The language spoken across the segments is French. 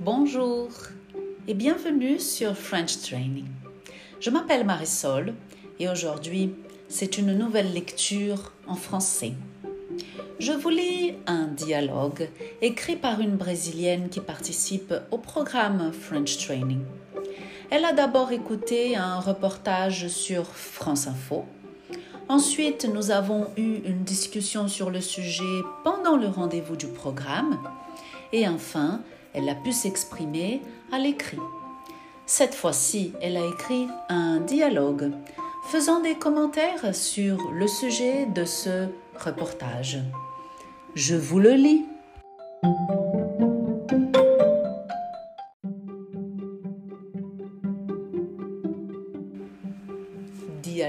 Bonjour et bienvenue sur French Training. Je m'appelle Marisol et aujourd'hui c'est une nouvelle lecture en français. Je vous lis un dialogue écrit par une Brésilienne qui participe au programme French Training. Elle a d'abord écouté un reportage sur France Info. Ensuite, nous avons eu une discussion sur le sujet pendant le rendez-vous du programme. Et enfin, elle a pu s'exprimer à l'écrit. Cette fois-ci, elle a écrit un dialogue faisant des commentaires sur le sujet de ce reportage. Je vous le lis.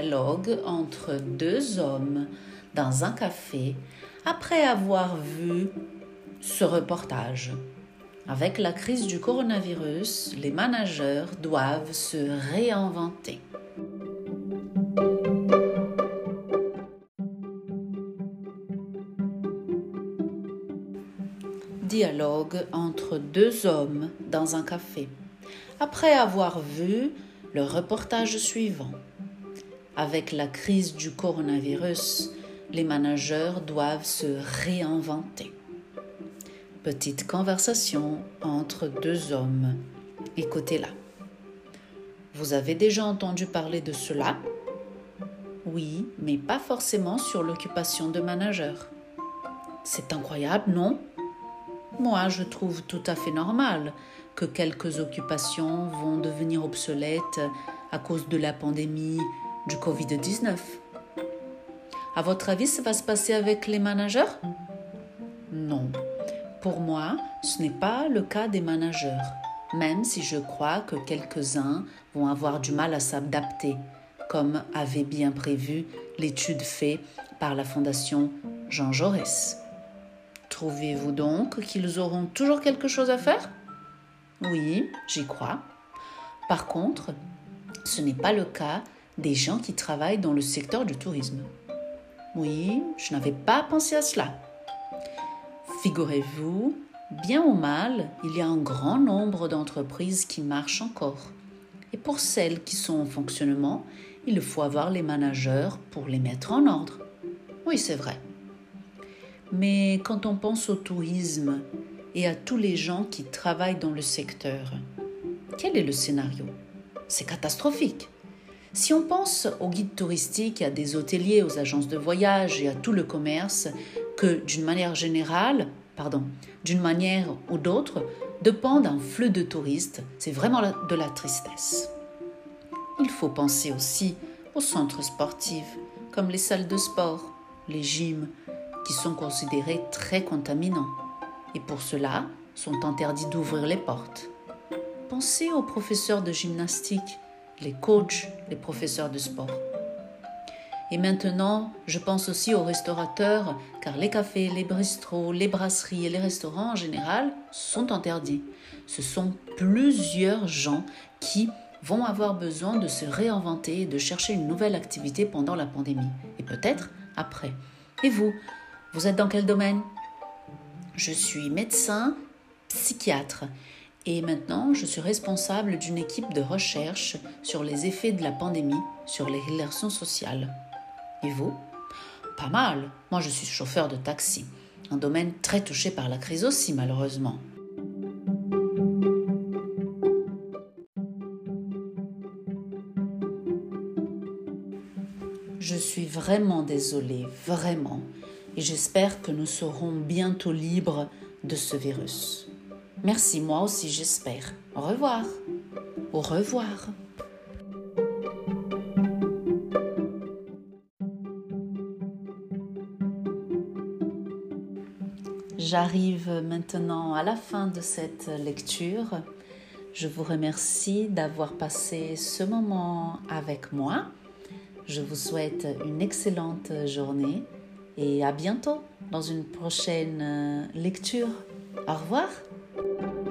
Dialogue entre deux hommes dans un café après avoir vu ce reportage. Avec la crise du coronavirus, les managers doivent se réinventer. Dialogue entre deux hommes dans un café. Après avoir vu le reportage suivant. Avec la crise du coronavirus, les managers doivent se réinventer. Petite conversation entre deux hommes. Écoutez-la. Vous avez déjà entendu parler de cela? Oui, mais pas forcément sur l'occupation de manager. C'est incroyable, non? Moi, je trouve tout à fait normal que quelques occupations vont devenir obsolètes à cause de la pandémie du Covid-19. À votre avis, ça va se passer avec les managers? Non. Pour moi, ce n'est pas le cas des managers, même si je crois que quelques-uns vont avoir du mal à s'adapter, comme avait bien prévu l'étude faite par la Fondation Jean Jaurès. Trouvez-vous donc qu'ils auront toujours quelque chose à faire? Oui, j'y crois. Par contre, ce n'est pas le cas des gens qui travaillent dans le secteur du tourisme. Oui, je n'avais pas pensé à cela. Figurez-vous, bien ou mal, il y a un grand nombre d'entreprises qui marchent encore. Et pour celles qui sont en fonctionnement, il faut avoir les managers pour les mettre en ordre. Oui, c'est vrai. Mais quand on pense au tourisme et à tous les gens qui travaillent dans le secteur, quel est le scénario? C'est catastrophique. Si on pense aux guides touristiques, à des hôteliers, aux agences de voyage et à tout le commerce, que d'une manière générale, pardon, d'une manière ou d'autre, dépend d'un flux de touristes, c'est vraiment de la tristesse. Il faut penser aussi aux centres sportifs, comme les salles de sport, les gyms, qui sont considérés très contaminants et pour cela sont interdits d'ouvrir les portes. Pensez aux professeurs de gymnastique les coachs, les professeurs de sport. Et maintenant, je pense aussi aux restaurateurs, car les cafés, les bistrots, les brasseries et les restaurants en général sont interdits. Ce sont plusieurs gens qui vont avoir besoin de se réinventer de chercher une nouvelle activité pendant la pandémie, et peut-être après. Et vous, vous êtes dans quel domaine? Je suis médecin, psychiatre, et maintenant, je suis responsable d'une équipe de recherche sur les effets de la pandémie sur les relations sociales. Et vous? Pas mal. Moi, je suis chauffeur de taxi. Un domaine très touché par la crise aussi, malheureusement. Je suis vraiment désolée, vraiment. Et j'espère que nous serons bientôt libres de ce virus. Merci, moi aussi j'espère. Au revoir. Au revoir. J'arrive maintenant à la fin de cette lecture. Je vous remercie d'avoir passé ce moment avec moi. Je vous souhaite une excellente journée et à bientôt dans une prochaine lecture. Au revoir. thank you